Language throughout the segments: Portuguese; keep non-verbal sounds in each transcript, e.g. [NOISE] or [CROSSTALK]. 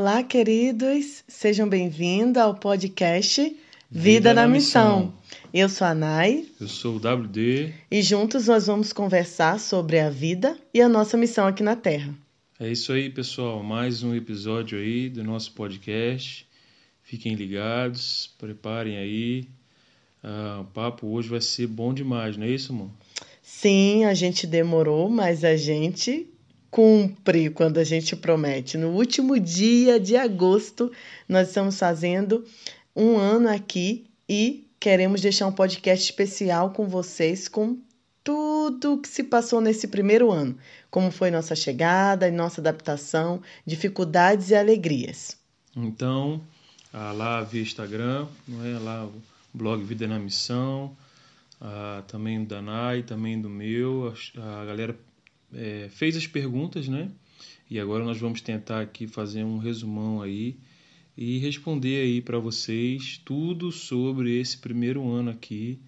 Olá, queridos, sejam bem-vindos ao podcast Vida, Vida na, na missão. missão. Eu sou a Nai. Eu sou o WD. E juntos nós vamos conversar sobre a vida e a nossa missão aqui na Terra. É isso aí, pessoal. Mais um episódio aí do nosso podcast. Fiquem ligados, preparem aí. Ah, o papo hoje vai ser bom demais, não é isso, amor? Sim, a gente demorou, mas a gente cumpre quando a gente promete. No último dia de agosto, nós estamos fazendo um ano aqui e queremos deixar um podcast especial com vocês com tudo que se passou nesse primeiro ano, como foi nossa chegada e nossa adaptação, dificuldades e alegrias. Então, ah, lá via Instagram, não é lá o blog Vida na Missão, ah, também do Danai, também do meu, a, a galera é, fez as perguntas, né? E agora nós vamos tentar aqui fazer um resumão aí e responder aí para vocês tudo sobre esse primeiro ano aqui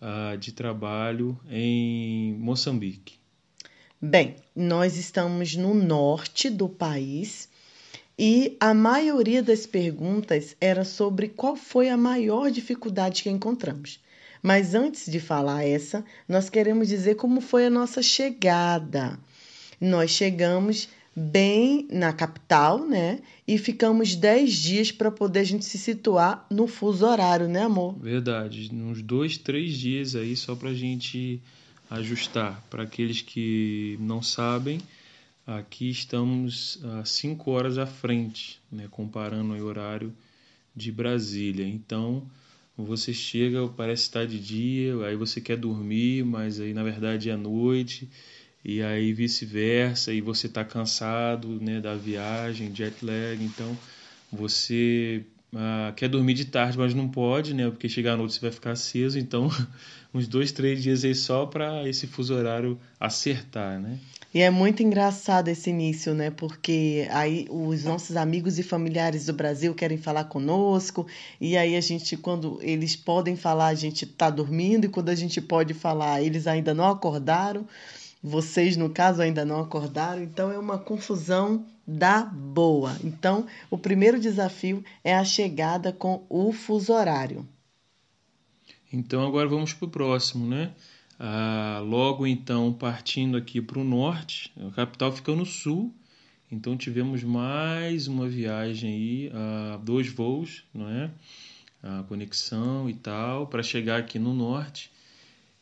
uh, de trabalho em Moçambique. Bem, nós estamos no norte do país e a maioria das perguntas era sobre qual foi a maior dificuldade que encontramos. Mas antes de falar essa, nós queremos dizer como foi a nossa chegada. Nós chegamos bem na capital, né? E ficamos 10 dias para poder a gente se situar no fuso horário, né, amor? Verdade. Uns dois, três dias aí só para a gente ajustar. Para aqueles que não sabem, aqui estamos a 5 horas à frente, né? Comparando o horário de Brasília. Então, você chega, parece estar de dia, aí você quer dormir, mas aí na verdade é noite, e aí vice-versa, e você está cansado né, da viagem, jet lag, então você ah, quer dormir de tarde, mas não pode, né? Porque chegar à noite você vai ficar aceso, então [LAUGHS] uns dois, três dias aí só para esse fuso horário acertar, né? E é muito engraçado esse início, né? Porque aí os nossos amigos e familiares do Brasil querem falar conosco, e aí a gente, quando eles podem falar, a gente está dormindo, e quando a gente pode falar, eles ainda não acordaram. Vocês, no caso, ainda não acordaram, então é uma confusão da boa. Então, o primeiro desafio é a chegada com o fuso horário. Então, agora vamos para o próximo, né? Ah, logo então, partindo aqui para o norte, a capital fica no sul, então tivemos mais uma viagem aí, ah, dois voos, não é? A conexão e tal, para chegar aqui no norte.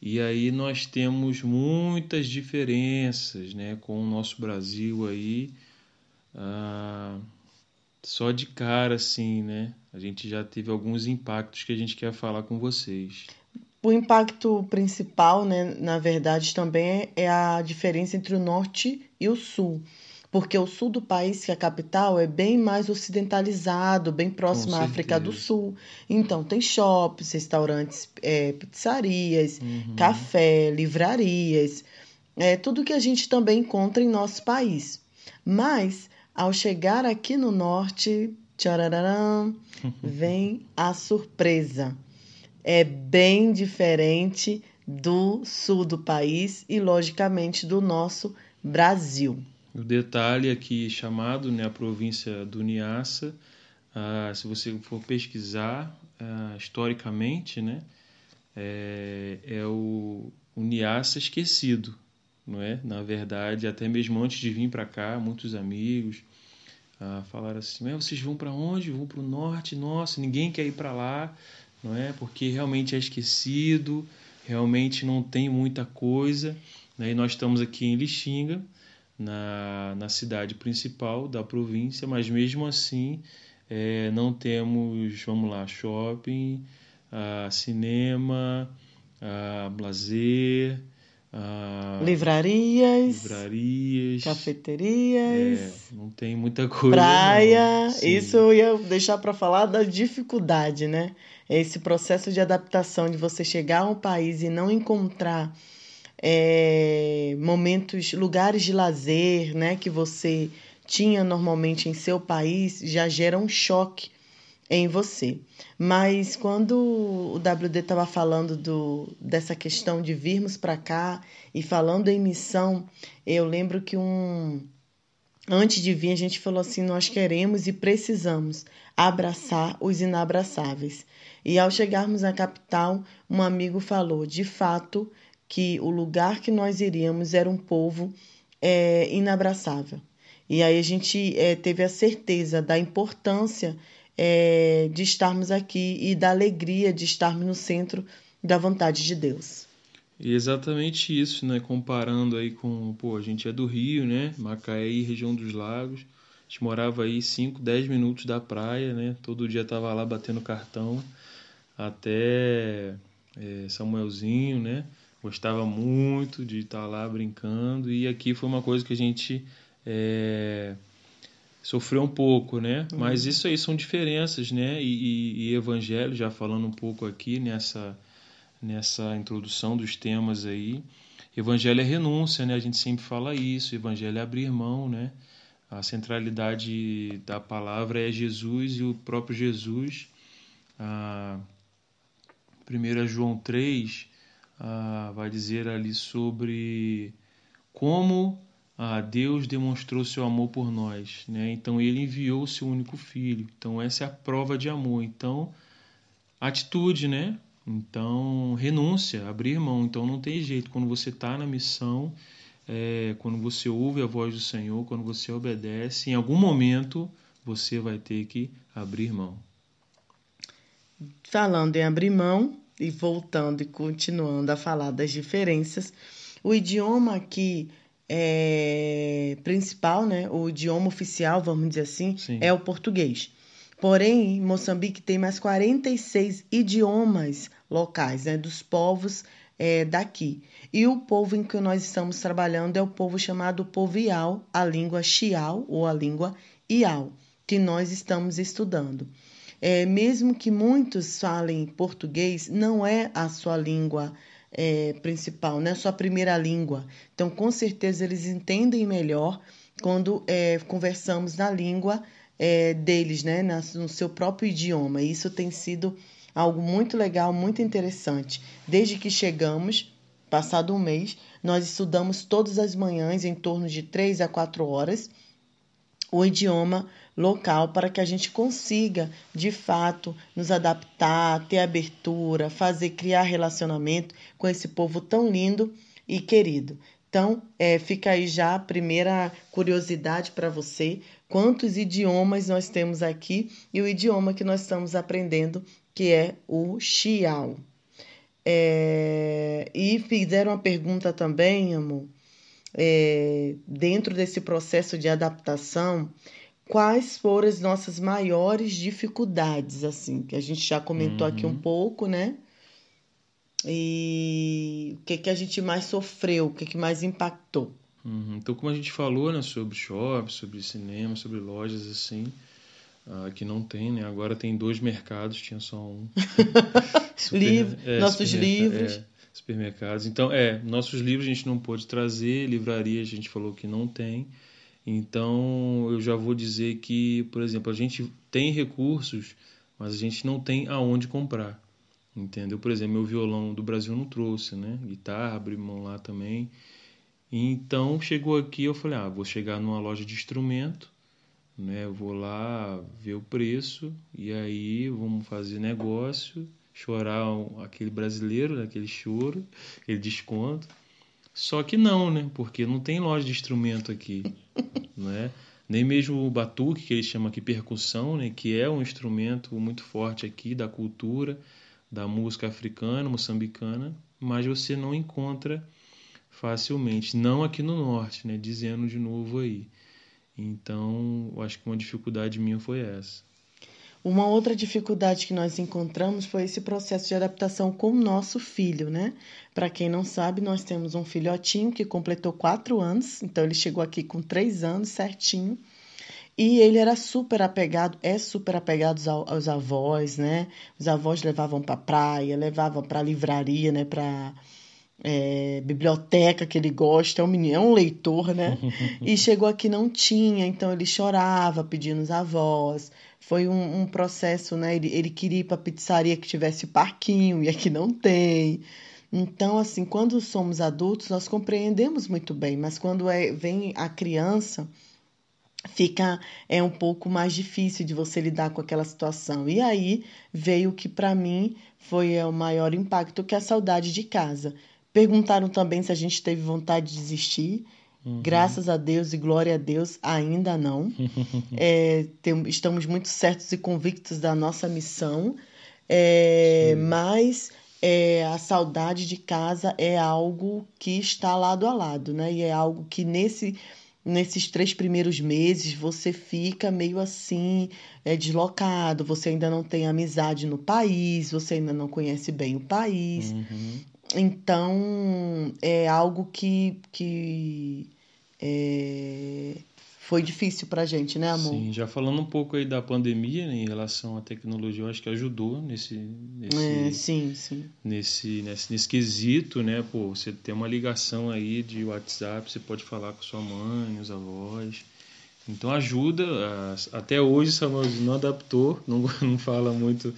E aí nós temos muitas diferenças né, com o nosso Brasil aí. Ah, só de cara, assim, né? A gente já teve alguns impactos que a gente quer falar com vocês. O impacto principal, né, na verdade, também é a diferença entre o norte e o sul. Porque o sul do país, que é a capital, é bem mais ocidentalizado, bem próximo à África do Sul. Então, tem shops, restaurantes, é, pizzarias, uhum. café, livrarias, é, tudo que a gente também encontra em nosso país. Mas, ao chegar aqui no norte, [LAUGHS] vem a surpresa é bem diferente do sul do país e, logicamente, do nosso Brasil. O detalhe aqui chamado, né, a província do Niassa, ah, se você for pesquisar ah, historicamente, né, é, é o, o Niassa esquecido, não é? Na verdade, até mesmo antes de vir para cá, muitos amigos ah, falaram assim: vocês vão para onde? Vão para o norte? Nossa, ninguém quer ir para lá não é? Porque realmente é esquecido, realmente não tem muita coisa. Né? E nós estamos aqui em Lixinga, na, na cidade principal da província, mas mesmo assim é, não temos, vamos lá, shopping, uh, cinema, uh, lazer. Uh, livrarias, livrarias, cafeterias, é, não tem muita coisa. Praia, isso eu ia deixar para falar da dificuldade, né? esse processo de adaptação de você chegar a um país e não encontrar é, momentos, lugares de lazer, né, que você tinha normalmente em seu país, já gera um choque em você. Mas quando o WD estava falando do, dessa questão de virmos para cá e falando em missão, eu lembro que um Antes de vir, a gente falou assim: nós queremos e precisamos abraçar os inabraçáveis. E ao chegarmos à capital, um amigo falou, de fato, que o lugar que nós iríamos era um povo é, inabraçável. E aí a gente é, teve a certeza da importância é, de estarmos aqui e da alegria de estarmos no centro da vontade de Deus. E exatamente isso, né? Comparando aí com, pô, a gente é do Rio, né? Macaé, região dos Lagos. A gente morava aí 5, 10 minutos da praia, né? Todo dia tava lá batendo cartão. Até é, Samuelzinho, né? Gostava muito de estar tá lá brincando. E aqui foi uma coisa que a gente é, sofreu um pouco, né? Uhum. Mas isso aí são diferenças, né? E, e, e evangelho, já falando um pouco aqui nessa nessa introdução dos temas aí. Evangelho é renúncia, né? A gente sempre fala isso. Evangelho é abrir mão, né? A centralidade da palavra é Jesus e o próprio Jesus. Ah, 1 João 3 ah, vai dizer ali sobre como ah, Deus demonstrou seu amor por nós. Né? Então ele enviou o seu único filho. Então essa é a prova de amor. Então, atitude, né? Então, renúncia, abrir mão. Então, não tem jeito. Quando você está na missão, é, quando você ouve a voz do Senhor, quando você obedece, em algum momento você vai ter que abrir mão. Falando em abrir mão e voltando e continuando a falar das diferenças, o idioma aqui é, principal, né, o idioma oficial, vamos dizer assim, Sim. é o português. Porém, Moçambique tem mais 46 idiomas locais, né, dos povos é, daqui. E o povo em que nós estamos trabalhando é o povo chamado povo Iau, a língua Xiao ou a língua Iau, que nós estamos estudando. É, mesmo que muitos falem português, não é a sua língua é, principal, é a sua primeira língua. Então, com certeza, eles entendem melhor quando é, conversamos na língua é, deles, né, no seu próprio idioma. E isso tem sido algo muito legal, muito interessante. Desde que chegamos, passado um mês, nós estudamos todas as manhãs, em torno de três a quatro horas, o idioma local para que a gente consiga, de fato, nos adaptar, ter abertura, fazer, criar relacionamento com esse povo tão lindo e querido. Então, é, fica aí já a primeira curiosidade para você: quantos idiomas nós temos aqui e o idioma que nós estamos aprendendo, que é o Xiao. É, e fizeram uma pergunta também, amor, é, dentro desse processo de adaptação, quais foram as nossas maiores dificuldades, assim, que a gente já comentou uhum. aqui um uhum. pouco, né? E o que, que a gente mais sofreu, o que, que mais impactou. Uhum. Então, como a gente falou, né, sobre shopping, sobre cinema, sobre lojas, assim, uh, que não tem, né? Agora tem dois mercados, tinha só um. [LAUGHS] Super, Livro, é, nossos livros. É, supermercados. Então, é, nossos livros a gente não pôde trazer, livraria a gente falou que não tem. Então, eu já vou dizer que, por exemplo, a gente tem recursos, mas a gente não tem aonde comprar. Entendeu? Por exemplo, meu violão do Brasil não trouxe, né? Guitarra, abri mão lá também. Então, chegou aqui, eu falei, ah, vou chegar numa loja de instrumento, né? Vou lá ver o preço e aí vamos fazer negócio, chorar aquele brasileiro, né? aquele choro, aquele desconto. Só que não, né? Porque não tem loja de instrumento aqui, [LAUGHS] né? Nem mesmo o batuque, que eles chamam aqui percussão, né? Que é um instrumento muito forte aqui da cultura da música africana, moçambicana, mas você não encontra facilmente, não aqui no norte, né, dizendo de novo aí. Então, eu acho que uma dificuldade minha foi essa. Uma outra dificuldade que nós encontramos foi esse processo de adaptação com o nosso filho, né? Para quem não sabe, nós temos um filhotinho que completou quatro anos, então ele chegou aqui com três anos certinho. E ele era super apegado, é super apegado aos, aos avós, né? Os avós levavam para praia, levavam para livraria, né? Para é, biblioteca que ele gosta, é um menino, é um leitor, né? [LAUGHS] e chegou aqui não tinha, então ele chorava pedindo os avós. Foi um, um processo, né? Ele, ele queria ir para pizzaria que tivesse parquinho e aqui não tem. Então, assim, quando somos adultos, nós compreendemos muito bem, mas quando é, vem a criança fica é um pouco mais difícil de você lidar com aquela situação. E aí veio o que para mim foi o maior impacto, que é a saudade de casa. Perguntaram também se a gente teve vontade de desistir. Uhum. Graças a Deus e glória a Deus, ainda não. [LAUGHS] é, tem, estamos muito certos e convictos da nossa missão, é, mas é, a saudade de casa é algo que está lado a lado, né? E é algo que nesse nesses três primeiros meses você fica meio assim é deslocado, você ainda não tem amizade no país, você ainda não conhece bem o país. Uhum. Então é algo que, que é, foi difícil para a gente, né, amor? Sim, já falando um pouco aí da pandemia né, em relação à tecnologia, eu acho que ajudou nesse, nesse, é, sim, sim. nesse, nesse, nesse quesito, né? Pô, você tem uma ligação aí de WhatsApp, você pode falar com sua mãe, os avós. Então ajuda. Até hoje o não adaptou, [LAUGHS] não, não fala muito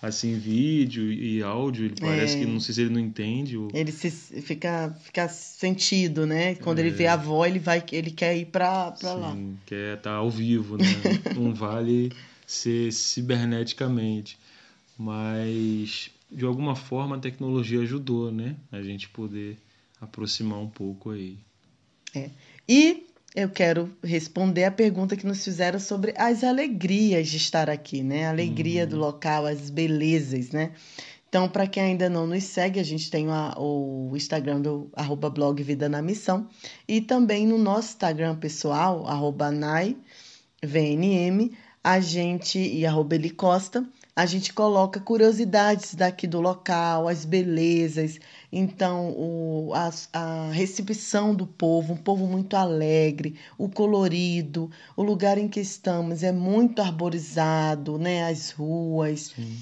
assim vídeo e áudio ele parece é. que não sei se ele não entende ou... ele se fica fica sentido né? Quando é. ele vê a avó ele vai ele quer ir para para lá. Quer estar tá ao vivo né? [LAUGHS] Não vale ser ciberneticamente. Mas de alguma forma a tecnologia ajudou né? A gente poder aproximar um pouco aí. É. E eu quero responder a pergunta que nos fizeram sobre as alegrias de estar aqui, né? A alegria uhum. do local, as belezas, né? Então, para quem ainda não nos segue, a gente tem a, o Instagram do arroba blog Vida na Missão e também no nosso Instagram pessoal, arroba a gente e arroba Eli Costa, a gente coloca curiosidades daqui do local, as belezas, então o, a, a recepção do povo, um povo muito alegre, o colorido, o lugar em que estamos é muito arborizado, né? As ruas, Sim.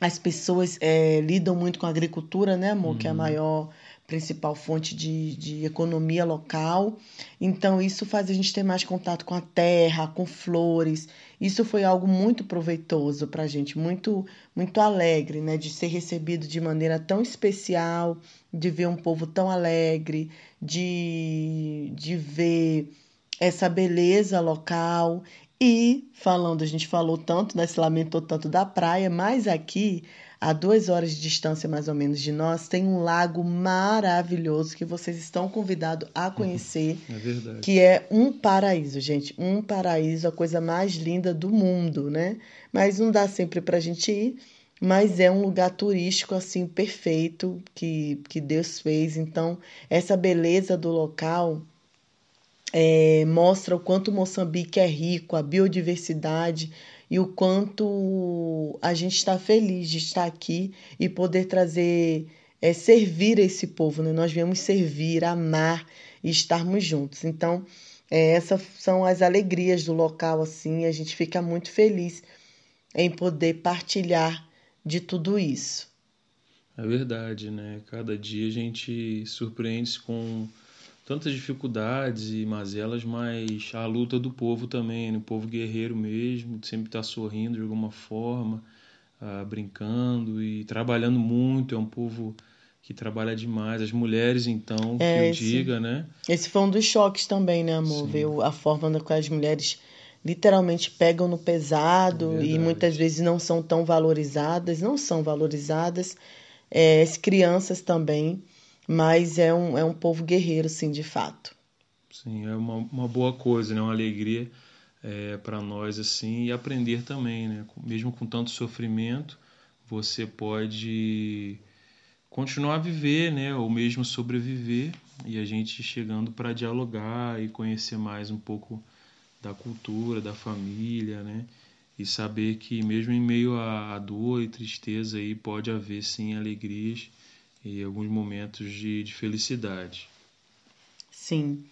as pessoas é, lidam muito com a agricultura, né, amor? Uhum. Que é a uhum. maior principal fonte de, de economia local. Então, isso faz a gente ter mais contato com a terra, com flores. Isso foi algo muito proveitoso para a gente, muito, muito alegre, né? De ser recebido de maneira tão especial, de ver um povo tão alegre, de, de ver essa beleza local. E falando, a gente falou tanto, né? Se lamentou tanto da praia, mas aqui a duas horas de distância mais ou menos de nós, tem um lago maravilhoso que vocês estão convidados a conhecer. É verdade. Que é um paraíso, gente. Um paraíso, a coisa mais linda do mundo, né? Mas não dá sempre pra gente ir. Mas é um lugar turístico, assim, perfeito que, que Deus fez. Então, essa beleza do local é, mostra o quanto Moçambique é rico, a biodiversidade e o quanto a gente está feliz de estar aqui e poder trazer, é, servir esse povo. Né? Nós viemos servir, amar e estarmos juntos. Então, é, essas são as alegrias do local, assim, a gente fica muito feliz em poder partilhar de tudo isso. É verdade, né? Cada dia a gente surpreende-se com tantas dificuldades e mazelas, mas a luta do povo também, né? o povo guerreiro mesmo, sempre está sorrindo de alguma forma, ah, brincando e trabalhando muito. É um povo que trabalha demais. As mulheres, então, é, que eu esse, diga, né? Esse foi um dos choques também, né, amor? Sim. Ver a forma como as mulheres literalmente pegam no pesado é e muitas vezes não são tão valorizadas, não são valorizadas. É, as crianças também mas é um, é um povo guerreiro, sim, de fato. Sim, é uma, uma boa coisa, né? Uma alegria é, para nós, assim, e aprender também, né? Mesmo com tanto sofrimento, você pode continuar a viver, né? Ou mesmo sobreviver, e a gente chegando para dialogar e conhecer mais um pouco da cultura, da família, né? E saber que mesmo em meio à dor e tristeza aí pode haver sim alegrias e alguns momentos de, de felicidade. Sim.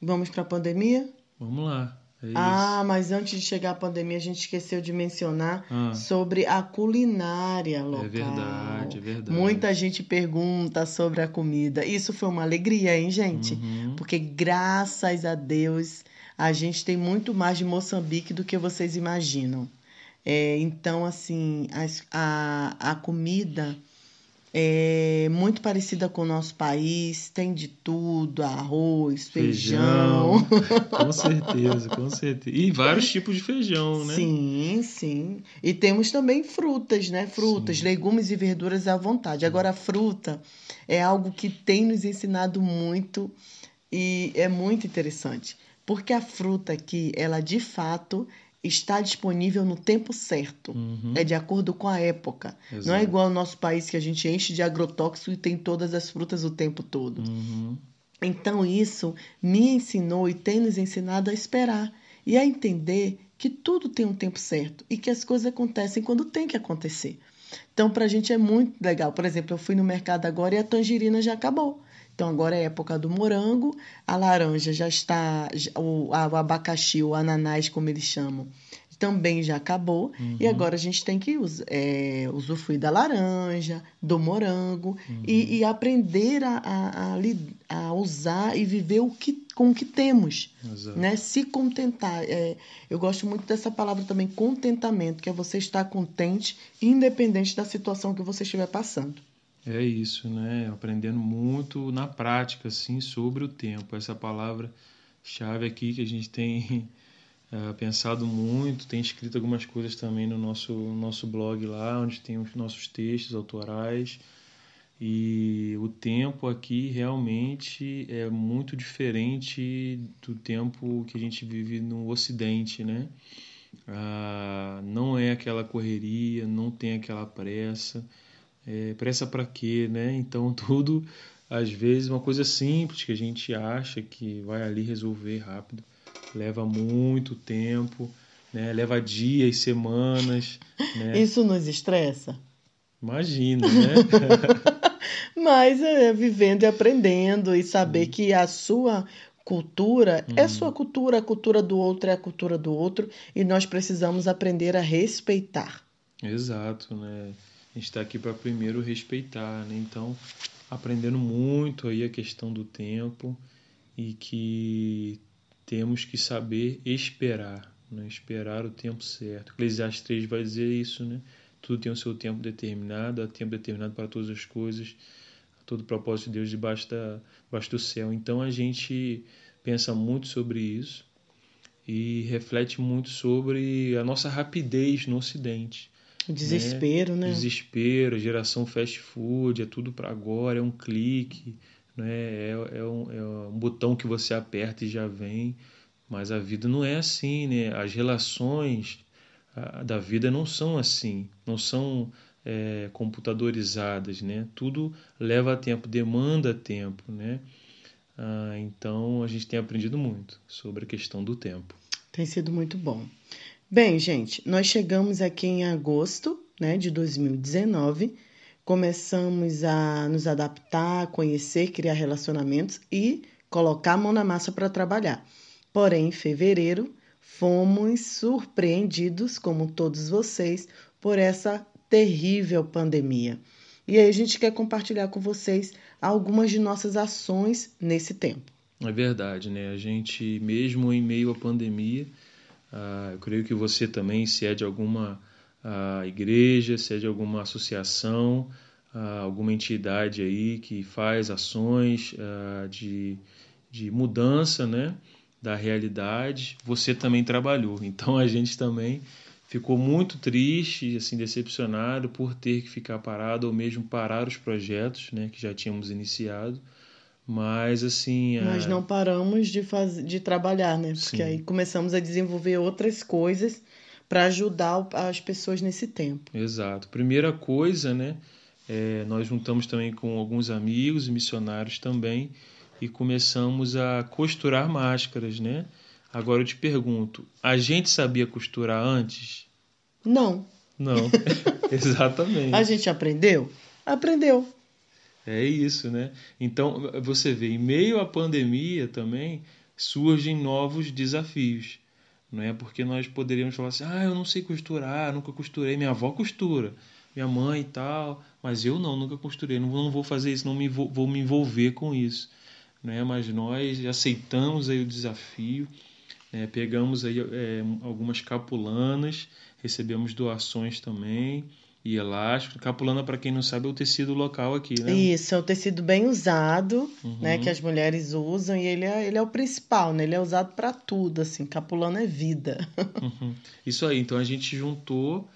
Vamos para a pandemia? Vamos lá. É ah, mas antes de chegar à pandemia, a gente esqueceu de mencionar ah. sobre a culinária local. É verdade, é verdade. Muita gente pergunta sobre a comida. Isso foi uma alegria, hein, gente? Uhum. Porque graças a Deus a gente tem muito mais de Moçambique do que vocês imaginam. É, então, assim, a, a, a comida é muito parecida com o nosso país, tem de tudo, arroz, feijão. feijão. [LAUGHS] com certeza, com certeza. E vários tipos de feijão, né? Sim, sim. E temos também frutas, né? Frutas, sim. legumes e verduras à vontade. Agora, a fruta é algo que tem nos ensinado muito e é muito interessante. Porque a fruta aqui, ela de fato está disponível no tempo certo. Uhum. É de acordo com a época. Exato. Não é igual ao nosso país que a gente enche de agrotóxico e tem todas as frutas o tempo todo. Uhum. Então isso me ensinou e tem nos ensinado a esperar e a entender que tudo tem um tempo certo e que as coisas acontecem quando tem que acontecer. Então, para a gente é muito legal. Por exemplo, eu fui no mercado agora e a tangerina já acabou. Então agora é época do morango, a laranja já está, o, o abacaxi, o ananás, como eles chamam, também já acabou. Uhum. E agora a gente tem que é, usufruir da laranja, do morango uhum. e, e, aprender a, a, a, a, usar e viver o que, com o que temos. Né? Se contentar. É, eu gosto muito dessa palavra também, contentamento, que é você estar contente, independente da situação que você estiver passando. É isso, né? Aprendendo muito na prática, assim, sobre o tempo. Essa palavra chave aqui que a gente tem uh, [LAUGHS] pensado muito, tem escrito algumas coisas também no nosso, no nosso blog lá, onde tem os nossos textos autorais. E o tempo aqui realmente é muito diferente do tempo que a gente vive no Ocidente, né? Ah, não é aquela correria, não tem aquela pressa é, pressa para quê, né? Então [LAUGHS] tudo, às vezes, uma coisa simples que a gente acha que vai ali resolver rápido, leva muito tempo, né? Leva dias, semanas. [LAUGHS] Né? Isso nos estressa? Imagina, né? [LAUGHS] Mas é vivendo e aprendendo e saber hum. que a sua cultura hum. é sua cultura, a cultura do outro é a cultura do outro e nós precisamos aprender a respeitar. Exato, né? A gente está aqui para primeiro respeitar, né? Então, aprendendo muito aí a questão do tempo e que temos que saber esperar, né? esperar o tempo certo. Eclesiastes 3 vai dizer isso, né? Tudo tem o seu tempo determinado, há tempo determinado para todas as coisas, todo o propósito de Deus debaixo, da, debaixo do céu. Então a gente pensa muito sobre isso e reflete muito sobre a nossa rapidez no Ocidente. Desespero, né? né? Desespero, geração fast food, é tudo para agora, é um clique, né? É, é, um, é um botão que você aperta e já vem. Mas a vida não é assim, né? As relações da vida não são assim, não são é, computadorizadas, né? Tudo leva tempo, demanda tempo, né? Ah, então a gente tem aprendido muito sobre a questão do tempo. Tem sido muito bom. Bem, gente, nós chegamos aqui em agosto né, de 2019, começamos a nos adaptar, conhecer, criar relacionamentos e colocar a mão na massa para trabalhar. Porém, em fevereiro, fomos surpreendidos, como todos vocês, por essa terrível pandemia. E aí a gente quer compartilhar com vocês algumas de nossas ações nesse tempo. É verdade, né? A gente, mesmo em meio à pandemia, ah, eu creio que você também, se é de alguma uh, igreja, se é de alguma associação, uh, alguma entidade aí que faz ações de, de mudança né, da realidade, você também trabalhou. [LAUGHS] Então a gente também ficou muito triste, assim, decepcionado por ter que ficar parado ou mesmo parar os projetos né, que já tínhamos iniciado mas assim. Nós não paramos de, fazer, de trabalhar, né? Porque Sim. aí começamos a desenvolver outras coisas para ajudar as pessoas nesse tempo. Exato. Primeira coisa, né? É, nós juntamos também com alguns amigos e missionários também e começamos a costurar máscaras, né? Agora eu te pergunto, a gente sabia costurar antes? Não. Não, [LAUGHS] [LAUGHS] exatamente. A gente aprendeu? Aprendeu. É isso, né? Então, você vê, em meio à pandemia também surgem novos desafios, não é? Porque nós poderíamos falar assim: "Ah, eu não sei costurar, nunca costurei, minha avó costura, minha mãe e tal, mas eu não, nunca costurei, não, não vou fazer isso, não me vou, vou me envolver com isso", né? Mas nós aceitamos aí o desafio, né? pegamos aí é, algumas capulanas, recebemos doações também e elástico. Capulana, para quem não sabe, é o tecido local aqui, né? Isso, é o tecido bem usado, uhum. né, que as mulheres usam e ele é, ele é o principal, né? Ele é usado para tudo, assim. Capulana é vida. [LAUGHS] Uhum. Isso aí. Então a gente juntou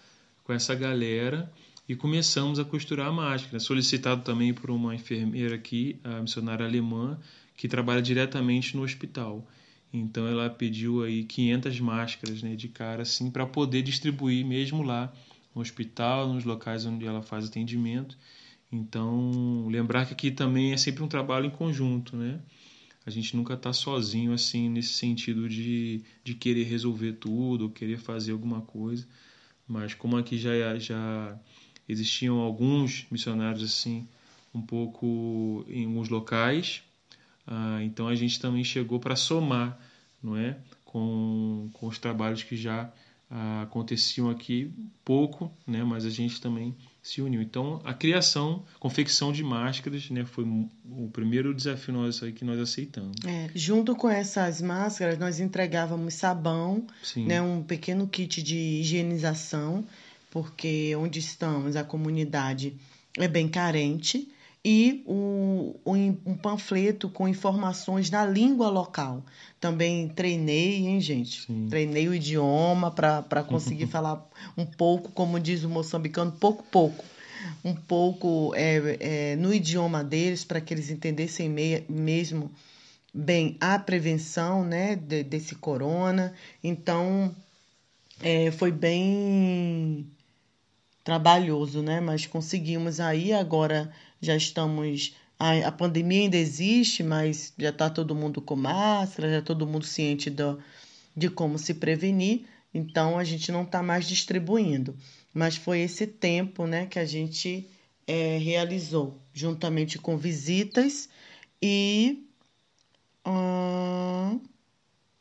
com essa galera e começamos a costurar a máscara. Solicitado também por uma enfermeira aqui, a missionária alemã, que trabalha diretamente no hospital. Então ela pediu aí 500 máscaras, né, de cara assim, para poder distribuir mesmo lá no hospital, nos locais onde ela faz atendimento. Então, lembrar que aqui também é sempre um trabalho em conjunto, né? A gente nunca está sozinho assim nesse sentido de, de querer resolver tudo, ou querer fazer alguma coisa. Mas como aqui já já existiam alguns missionários assim um pouco em alguns locais, ah, então a gente também chegou para somar, não é, com, com os trabalhos que já ah, aconteciam aqui pouco, né? Mas a gente também se uniu. Então, a criação, confecção de máscaras, né? Foi o primeiro desafio aí que nós aceitamos. É, junto com essas máscaras, nós entregávamos sabão, Sim. né? Um pequeno kit de higienização, porque onde estamos, a comunidade é bem carente e um, um, panfleto com informações na língua local. Também treinei, hein, gente? Sim. Treinei o idioma para conseguir [LAUGHS] falar um pouco, como diz o moçambicano, pouco, pouco. Um pouco é, é, no idioma deles, para que eles entendessem me, mesmo bem a prevenção né, de, desse corona. Então, é, foi bem trabalhoso, né? Mas conseguimos aí agora já estamos. A, a pandemia ainda existe, mas já está todo mundo com máscara, já todo mundo ciente do, de como se prevenir, então a gente não está mais distribuindo. Mas foi esse tempo né, que a gente é, realizou, juntamente com visitas e hum,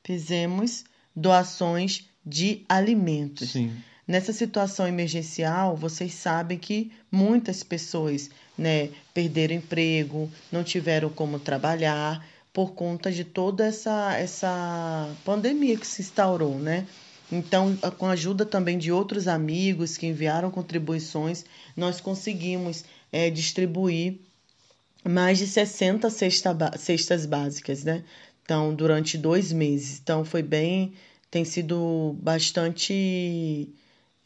fizemos doações de alimentos. Sim. Nessa situação emergencial, vocês sabem que muitas pessoas né, perderam emprego, não tiveram como trabalhar por conta de toda essa, essa pandemia que se instaurou, né? Então, com a ajuda também de outros amigos que enviaram contribuições, nós conseguimos é, distribuir mais de 60 cesta, cestas básicas, né? Então, durante dois meses. Então, foi bem. tem sido bastante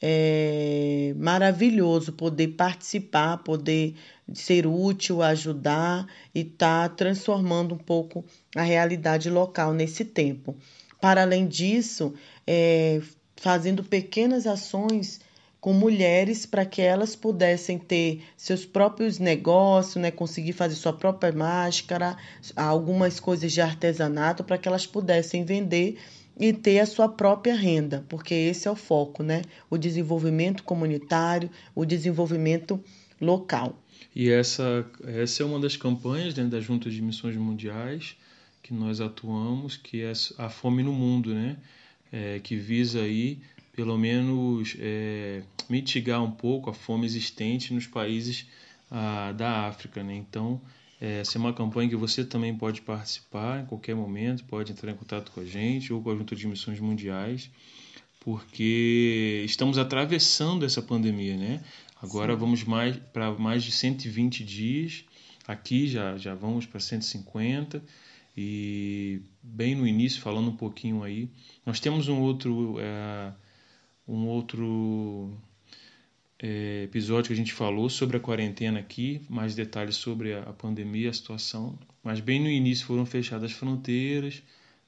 é maravilhoso poder participar, poder ser útil, ajudar e estar tá transformando um pouco a realidade local nesse tempo. Para além disso, é, fazendo pequenas ações com mulheres para que elas pudessem ter seus próprios negócios, né, conseguir fazer sua própria máscara, algumas coisas de artesanato para que elas pudessem vender e ter a sua própria renda, porque esse é o foco, né? O desenvolvimento comunitário, o desenvolvimento local. E essa, essa é uma das campanhas dentro da Junta de Missões Mundiais que nós atuamos, que é a Fome no Mundo, né? É, que visa aí, pelo menos, é, mitigar um pouco a fome existente nos países ah, da África, né? Então, essa é uma campanha que você também pode participar em qualquer momento, pode entrar em contato com a gente ou com a Junta de Missões Mundiais, porque estamos atravessando essa pandemia, né? Agora Sim. vamos mais para mais de 120 dias, aqui já, já vamos para 150 e bem no início, falando um pouquinho aí, nós temos um outro, é, um outro é, episódio que a gente falou sobre a quarentena aqui, mais detalhes sobre a, a, pandemia, a situação. Mas bem no início foram fechadas as fronteiras,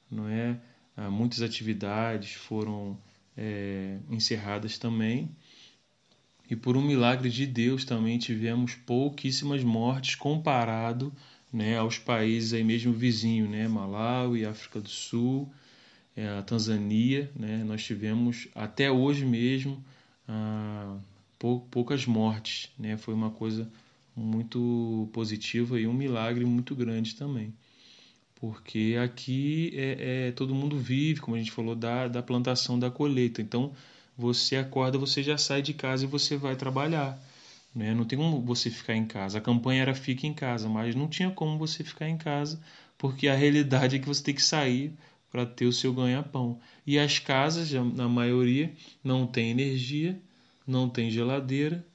não é? Ah, muitas atividades foram é, encerradas também. E por um milagre de Deus também tivemos pouquíssimas mortes comparado né, aos países aí mesmo vizinhos, né, Malawi, África do Sul, é, a Tanzânia, né, nós tivemos até hoje mesmo ah, poucas mortes, né? Foi uma coisa muito positiva e um milagre muito grande também. Porque aqui é, é, todo mundo vive, como a gente falou, da, da plantação, da colheita. Então, você acorda, você já sai de casa e você vai trabalhar. Né? Não tem como você ficar em casa. A campanha era fique em casa, mas não tinha como você ficar em casa, porque a realidade é que você tem que sair para ter o seu ganha-pão. E as casas, na maioria, não tem energia, não tem geladeira,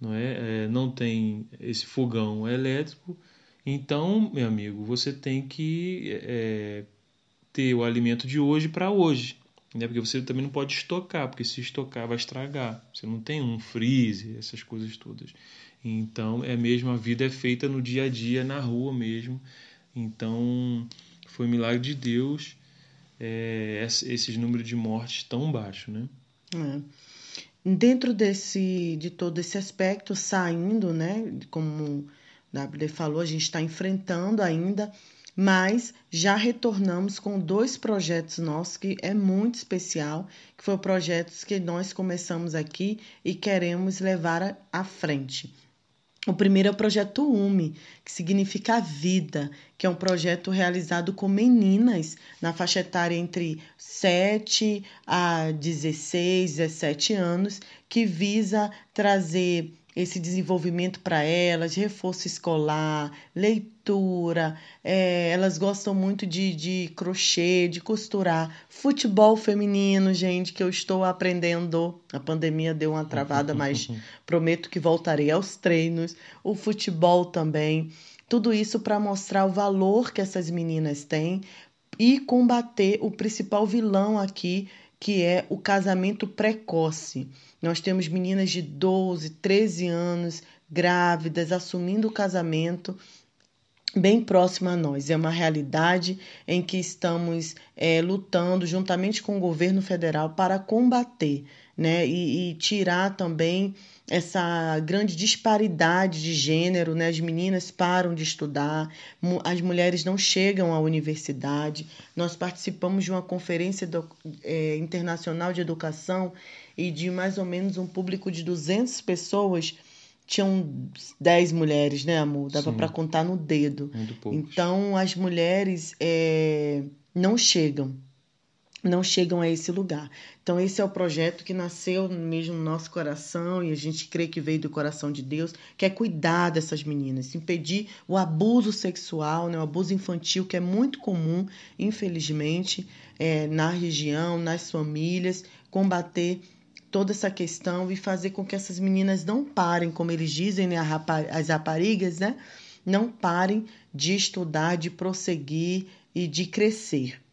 não é? é não tem esse fogão elétrico, então, meu amigo, você tem que é, ter o alimento de hoje para hoje. Né? Porque você também não pode estocar, porque se estocar vai estragar. Você não tem um freezer, essas coisas todas. Então, é mesmo, a vida é feita no dia a dia, na rua mesmo. Então, foi um milagre de Deus é, esses números de mortes tão baixos, né? É. Dentro desse, de todo esse aspecto, saindo, né, como WD falou, a gente está enfrentando ainda, mas já retornamos com dois projetos nossos que é muito especial, que foram projetos que nós começamos aqui e queremos levar à frente. O primeiro é o projeto UME, que significa vida, que é um projeto realizado com meninas na faixa etária entre 7 a 16, 17 anos, que visa trazer esse desenvolvimento para elas, reforço escolar, leitura, é, elas gostam muito de, de crochê, de costurar, futebol feminino, gente, que eu estou aprendendo. A pandemia deu uma travada, [LAUGHS] mas prometo que voltarei aos treinos. O futebol também. Tudo isso para mostrar o valor que essas meninas têm e combater o principal vilão aqui, que é o casamento precoce. Nós temos meninas de 12, 13 anos, grávidas, assumindo o casamento bem próximo a nós. É uma realidade em que estamos é, lutando juntamente com o governo federal para combater né? e, e tirar também essa grande disparidade de gênero, né? As meninas param de estudar, as mulheres não chegam à universidade. Nós participamos de uma conferência do, é, internacional de educação e de mais ou menos um público de 200 pessoas tinham 10 mulheres, né, amor? Dava para contar no dedo. Então, as mulheres é, não chegam não chegam a esse lugar. Então, esse é o projeto que nasceu mesmo no nosso coração e a gente crê que veio do coração de Deus, que é cuidar dessas meninas, impedir o abuso sexual, né, o abuso infantil, que é muito comum, infelizmente, é, na região, nas famílias, combater toda essa questão e fazer com que essas meninas não parem, como eles dizem, né, as raparigas, né, não parem de estudar, de prosseguir e de crescer.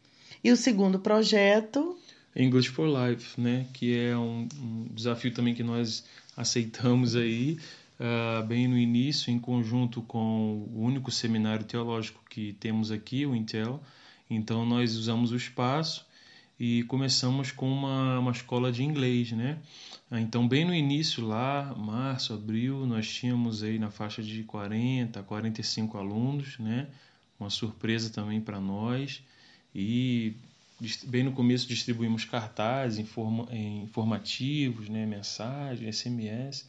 E o segundo projeto. English for Life, né? Que é um, um desafio também que nós aceitamos aí, uh, bem no início, em conjunto com o único seminário teológico que temos aqui, o Intel. Então, nós usamos o espaço e começamos com uma, uma escola de inglês, né? Ah, então, bem no início lá, março, abril, nós tínhamos aí na faixa de 40, 45 alunos, né? Uma surpresa também para nós e bem no começo distribuímos cartazes informativos, né, mensagens, SMS,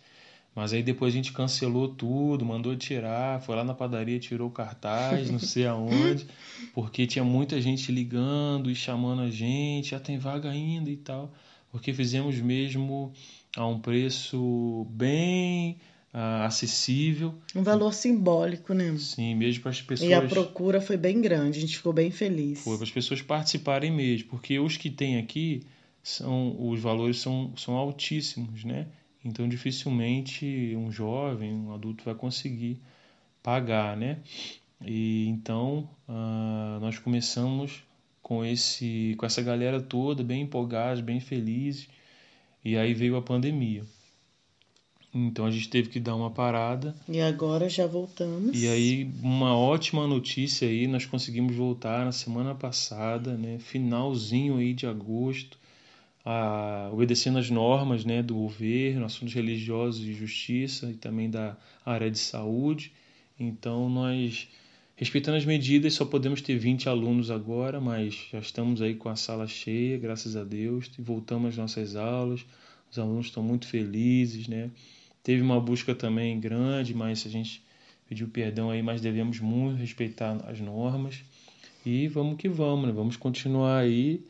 mas aí depois a gente cancelou tudo, mandou tirar, foi lá na padaria, tirou o cartaz, não sei aonde, [LAUGHS] porque tinha muita gente ligando e chamando a gente, já tem vaga ainda e tal, porque fizemos mesmo a um preço bem uh, acessível. Um valor simbólico, né? Sim, mesmo para as pessoas. E a procura foi bem grande, a gente ficou bem feliz. Foi para as pessoas participarem mesmo, porque os que tem aqui são os valores são, são altíssimos, né? Então dificilmente um jovem, um adulto vai conseguir pagar, né? E então uh, nós começamos com esse com essa galera toda bem empolgados, bem felizes. E aí veio a pandemia. Então a gente teve que dar uma parada. E agora já voltamos. E aí, uma ótima notícia aí, nós conseguimos voltar na semana passada, né? Finalzinho aí de agosto, a, obedecendo as normas né, do governo, assuntos religiosos e justiça e também da área de saúde. Então nós, respeitando as medidas, só podemos ter 20 alunos agora, mas já estamos aí com a sala cheia, graças a Deus, e voltamos às nossas aulas. Os alunos estão muito felizes, né? Teve uma busca também grande, mas a gente pediu perdão aí, mas devemos muito respeitar as normas. E vamos que vamos, né? Vamos continuar aí.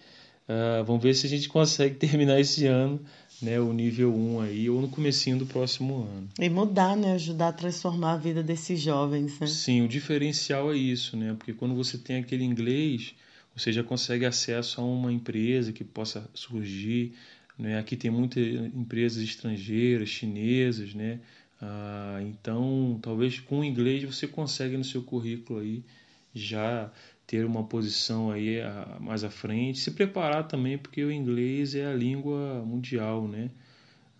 Uh, vamos ver se a gente consegue [LAUGHS] terminar esse ano, né, o nível 1 aí, ou no comecinho do próximo ano. E mudar, né? Ajudar a transformar a vida desses jovens, né? Sim, o diferencial é isso, né? Porque quando você tem aquele inglês, você já consegue acesso a uma empresa que possa surgir, né? Aqui tem muitas empresas estrangeiras, chinesas, né? Ah, então, talvez com o inglês você consegue no seu currículo aí já ter uma posição aí a, mais à frente, se preparar também porque o inglês é a língua mundial, né?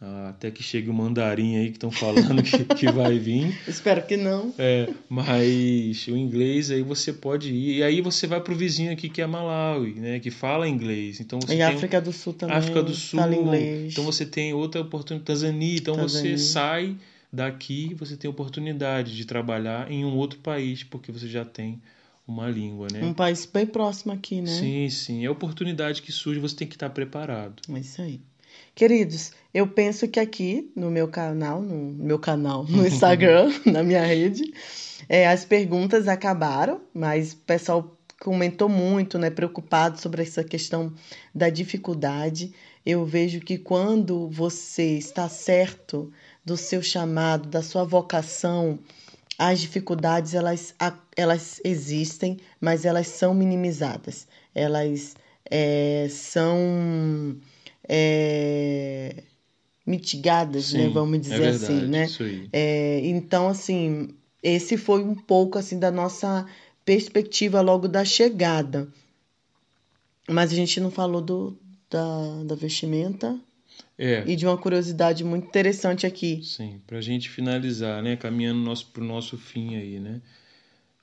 Ah, até que chegue o mandarim aí que estão falando que, que vai vir. [LAUGHS] Espero que não. É, mas o inglês aí você pode ir. E aí você vai pro vizinho aqui que é Malawi, né? Que fala inglês. Então você e tem África do Sul também. África do Sul. Fala inglês. Então você tem outra oportunidade. Tanzânia. Então Tanzânia. você sai daqui você tem oportunidade de trabalhar em um outro país porque você já tem uma língua, né? Um país bem próximo aqui, né? Sim, sim. É a oportunidade que surge, você tem que estar preparado. É isso aí. Queridos, eu penso que aqui no meu canal, no meu canal, no Instagram, [LAUGHS] na minha rede, é, as perguntas acabaram, mas o pessoal comentou muito, né, preocupado sobre essa questão da dificuldade. Eu vejo que quando você está certo do seu chamado, da sua vocação, as dificuldades elas, elas existem, mas elas são minimizadas. Elas é, são é, mitigadas, Sim, né? Vamos dizer é verdade, assim, né? Isso aí. É, então, assim, esse foi um pouco assim da nossa perspectiva logo da chegada. Mas a gente não falou do, da, da vestimenta É, e de uma curiosidade muito interessante aqui. sim. Pra gente finalizar, né? Caminhando nosso, pro nosso fim aí, né?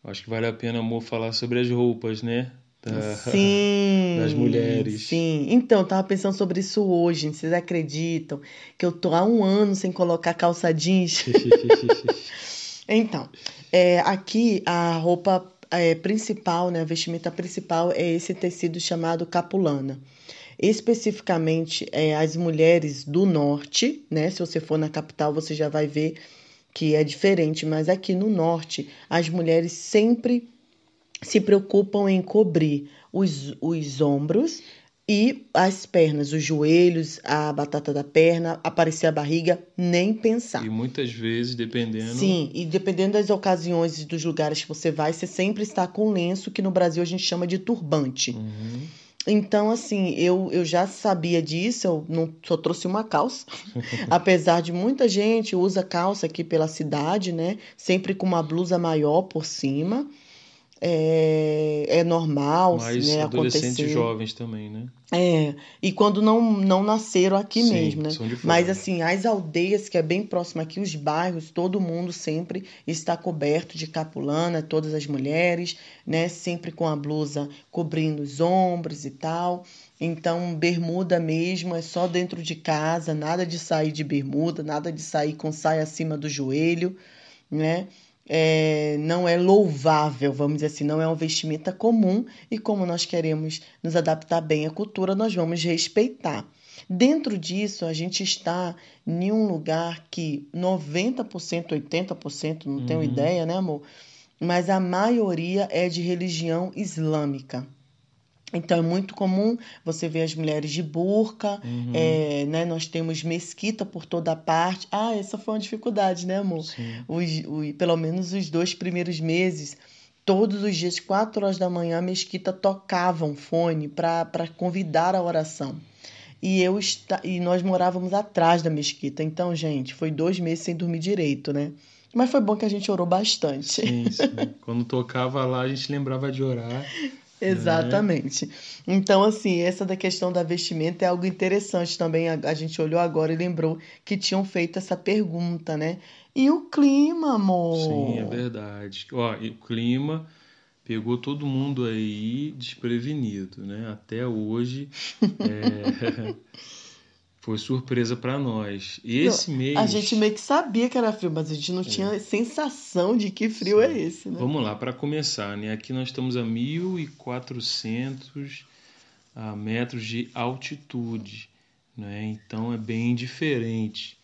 Acho que vale a pena, amor, falar sobre as roupas, né? Da- Sim. das mulheres. Sim. Então, eu tava pensando sobre isso hoje. Vocês acreditam que eu tô há um ano sem colocar calça jeans? [LAUGHS] Então, é, aqui a roupa é, principal, né, a vestimenta principal é esse tecido chamado capulana. Especificamente, é, as mulheres do norte, né? Se você for na capital, você já vai ver que é diferente, mas aqui no norte, as mulheres sempre se preocupam em cobrir os, os ombros e as pernas, os joelhos, a batata da perna, aparecer a barriga, nem pensar. E muitas vezes, dependendo. Sim, e dependendo das ocasiões e dos lugares que você vai, você sempre está com lenço, que no Brasil a gente chama de turbante. Uhum. Então, assim, eu, eu já sabia disso, eu não só trouxe uma calça. [LAUGHS] Apesar de muita gente usa calça aqui pela cidade, né? Sempre com uma blusa maior por cima. É, é normal, Mas né, adolescentes acontecer. jovens também, né? É, e quando não, não nasceram aqui Sim, mesmo, né? fora. Mas assim, as aldeias que é bem próximo aqui, os bairros, todo mundo sempre está coberto de capulana, todas as mulheres, né? Sempre com a blusa cobrindo os ombros e tal. Então, bermuda mesmo é só dentro de casa, nada de sair de bermuda, nada de sair com saia acima do joelho, né? É, não é louvável, vamos dizer assim, não é uma vestimenta comum e como nós queremos nos adaptar bem à cultura, nós vamos respeitar. Dentro disso, a gente está em um lugar que 90%, 80%, não tenho Uhum. ideia, né, amor? Mas a maioria é de religião islâmica. Então é muito comum você ver as mulheres de burca, Uhum. é, né? Nós temos mesquita por toda parte. Ah, essa foi uma dificuldade, né, amor? Sim. Os, o- pelo menos os dois primeiros meses, todos os dias, quatro horas da manhã, a mesquita tocava um fone para convidar a oração. E, eu esta, e nós morávamos atrás da mesquita. Então, gente, foi dois meses sem dormir direito, né? Mas foi bom que a gente orou bastante. Sim, sim. [LAUGHS] Quando tocava lá, a gente lembrava de orar. Exatamente. Então, assim, essa da questão da vestimenta é algo interessante também. A, a gente olhou agora e lembrou que tinham feito essa pergunta, né? E o clima, amor? Sim, é verdade. Ó, o clima pegou todo mundo aí desprevenido, né? Até hoje [LAUGHS] é, [LAUGHS] foi surpresa para nós. Esse mês. A gente meio que sabia que era frio, mas a gente não tinha sensação de que frio é esse, né? Vamos lá, para começar, né? Aqui nós estamos a 1.400 ah, metros de altitude, né? Então é bem diferente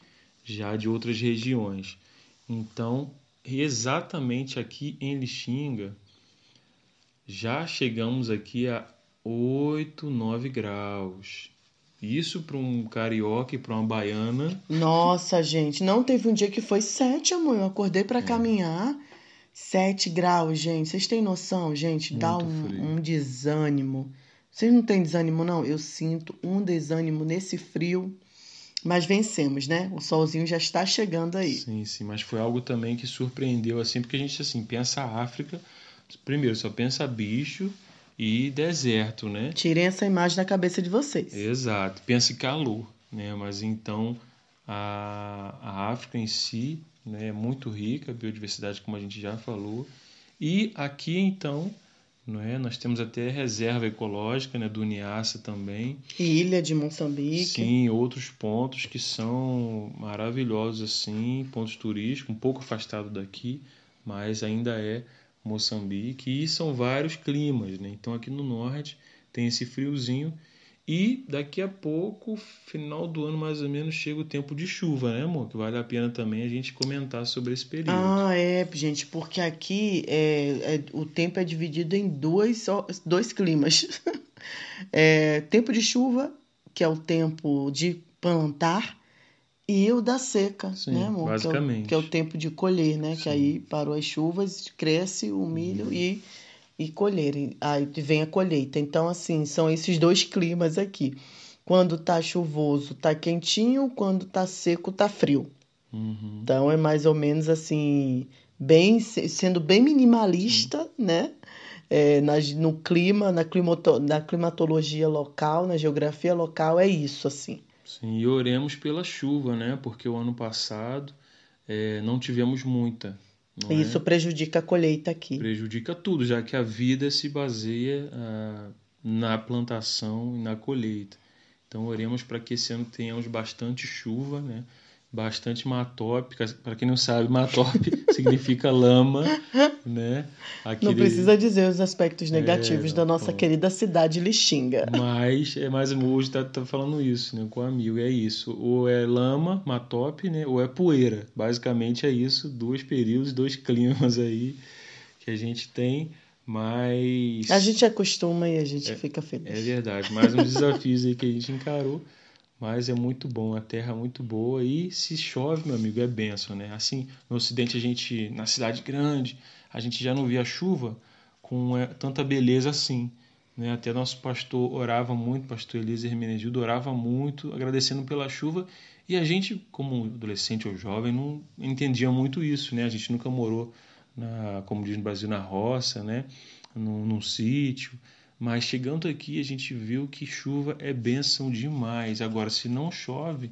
já de outras regiões. Então, exatamente aqui em Lixinga, já chegamos aqui a 8, 9 graus. Isso para um carioca e para uma baiana Nossa, gente, não teve um dia que foi sete, amor. Eu acordei É. pra caminhar. Sete graus, gente. Vocês têm noção, gente? Dá Muito um, frio. um desânimo. Vocês não têm desânimo, não? Eu sinto um desânimo nesse frio. Mas vencemos, né? O solzinho já está chegando aí. Sim, sim, mas foi algo também que surpreendeu assim, porque a gente assim pensa a África, primeiro só pensa bicho e deserto, né? Tirem essa imagem da cabeça de vocês. Exato, pensa em calor, né? Mas então a, a África em si né, é muito rica, a biodiversidade, como a gente já falou. E aqui então não é? Nós temos até reserva ecológica né, do Niassa também. E ilha de Moçambique. Sim, outros pontos que são maravilhosos assim, pontos turísticos, um pouco afastado daqui, mas ainda é Moçambique e são vários climas, né? Então aqui no norte tem esse friozinho e daqui a pouco, final do ano mais ou menos, chega o tempo de chuva, né, amor? Que vale a pena também a gente comentar sobre esse período. Ah, é, gente, porque aqui é, é o tempo é dividido em dois, dois climas. [LAUGHS] é, tempo de chuva, que é o tempo de plantar, e o da seca, Sim, né, amor? Basicamente. Que é, o, que é o tempo de colher, né? Sim. Que aí parou as chuvas, cresce o milho uhum. e e colher. Aí vem a colheita. Então, assim, são esses dois climas aqui. Quando tá chuvoso, tá quentinho, quando tá seco, tá frio. Uhum. Então é mais ou menos assim, bem sendo bem minimalista, Sim. né? É, na, no clima, na, climato, na climatologia local, na geografia local, é isso, assim. Sim, e oremos pela chuva, né? Porque o ano passado é, não tivemos muita. Isso é? prejudica a colheita aqui. Prejudica tudo, já que a vida se baseia ah, na plantação e na colheita. Então, oremos para que esse ano tenhamos bastante chuva, né? Bastante matópica. Para quem não sabe, matópica [LAUGHS] significa lama, né? Aquele... Não precisa dizer os aspectos negativos é, da nossa querida cidade Lixinga. Mas, é mais hoje tá, tá falando isso, né? Com o amigo, é isso. Ou é lama, matópica, né? Ou é poeira. Basicamente é isso, dois períodos, dois climas aí que a gente tem. Mas. A gente acostuma e a gente é, fica feliz. É verdade. Mais um desafio aí que a gente encarou. Mas é muito bom, a terra é muito boa e se chove, meu amigo, é benção, né? Assim, no Ocidente a gente, na cidade grande, a gente já não via chuva com é, tanta beleza assim. Né? Até nosso pastor orava muito, pastor Eliezer Hermenegildo orava muito, agradecendo pela chuva. E a gente, como adolescente ou jovem, não entendia muito isso, né? A gente nunca morou, na, como diz no Brasil, na roça, né? Num, num sítio. Mas chegando aqui, a gente viu que chuva é bênção demais. Agora, se não chove,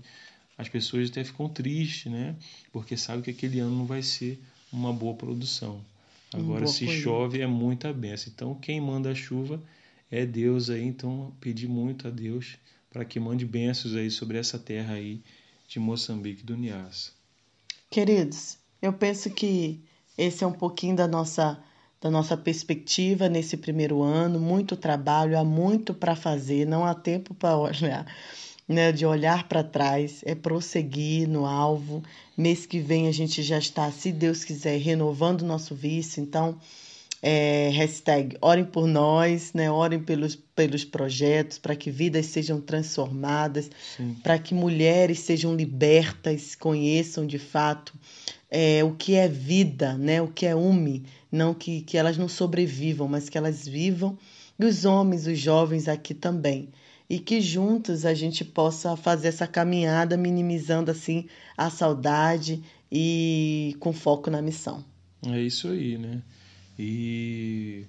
as pessoas até ficam tristes, né? Porque sabem que aquele ano não vai ser uma boa produção. Agora, se coisa. chove, é muita benção. Então, quem manda a chuva é Deus aí. Então, pedi muito a Deus para que mande bênçãos aí sobre essa terra aí de Moçambique do Niassa. Queridos, eu penso que esse é um pouquinho da nossa da nossa perspectiva nesse primeiro ano, muito trabalho, há muito para fazer, não há tempo para olhar, né, de olhar para trás, é prosseguir no alvo. Mês que vem a gente já está, se Deus quiser, renovando nosso vice, então é, hashtag orem por nós, né? orem pelos, pelos projetos, para que vidas sejam transformadas, para que mulheres sejam libertas, conheçam de fato é, o que é vida, né? o que é UMI, não que, que elas não sobrevivam, mas que elas vivam, e os homens, os jovens aqui também. E que juntos a gente possa fazer essa caminhada, minimizando assim a saudade e com foco na missão. É isso aí, né? E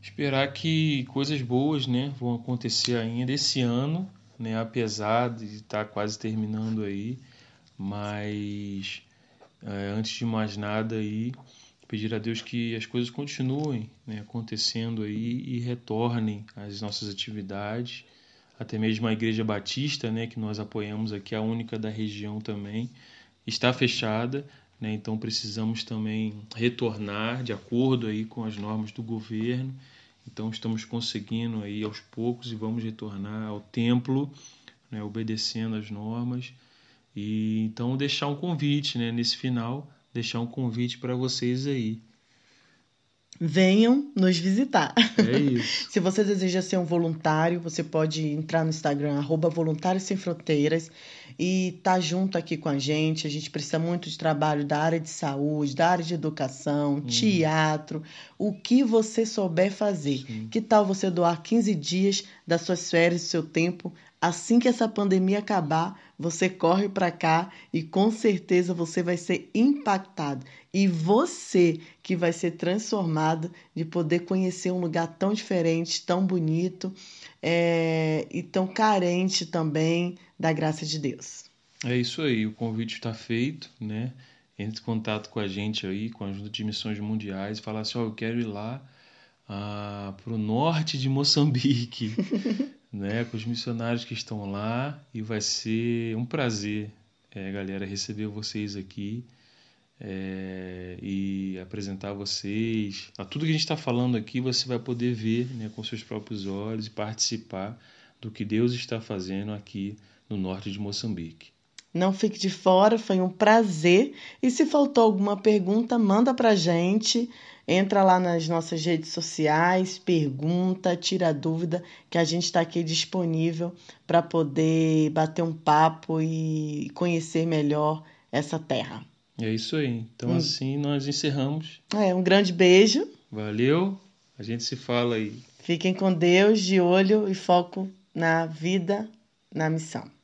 esperar que coisas boas, né, vão acontecer ainda esse ano, né, apesar de estar quase terminando aí, mas é, antes de mais nada aí pedir a Deus que as coisas continuem né, acontecendo aí e retornem às nossas atividades, até mesmo a Igreja Batista, né, que nós apoiamos aqui, a única da região também, está fechada, né, então precisamos também retornar de acordo aí com as normas do governo. Então estamos conseguindo aí aos poucos e vamos retornar ao templo, né, obedecendo as normas. E então deixar um convite, né, nesse final deixar um convite para vocês aí. Venham nos visitar. É isso. [LAUGHS] Se você deseja ser um voluntário, você pode entrar no Instagram, arroba Voluntários Sem Fronteiras, e tá junto aqui com a gente. A gente precisa muito de trabalho da área de saúde, da área de educação, hum. teatro, o que você souber fazer. Sim. Que tal você doar 15 dias das suas férias, do seu tempo, assim que essa pandemia acabar, você corre para cá e com certeza você vai ser impactado. E você que vai ser transformado de poder conhecer um lugar tão diferente, tão bonito é, e tão carente também da graça de Deus. É isso aí, o convite está feito, né? Entre em contato com a gente aí, com a Junta de Missões Mundiais, e falar assim, ó, oh, eu quero ir lá ah, para o norte de Moçambique, [LAUGHS] né, com os missionários que estão lá e vai ser um prazer, é, galera, receber vocês aqui é, e apresentar vocês. A tudo que a gente está falando aqui você vai poder ver né, com seus próprios olhos e participar do que Deus está fazendo aqui no norte de Moçambique. Não fique de fora, foi um prazer. E se faltou alguma pergunta, manda para gente. Entra lá nas nossas redes sociais, pergunta, tira dúvida, que a gente está aqui disponível para poder bater um papo e conhecer melhor essa terra. É isso aí. Então, hum. assim, nós encerramos. É, um grande beijo. Valeu. A gente se fala aí. Fiquem com Deus, de olho e foco na vida, na missão.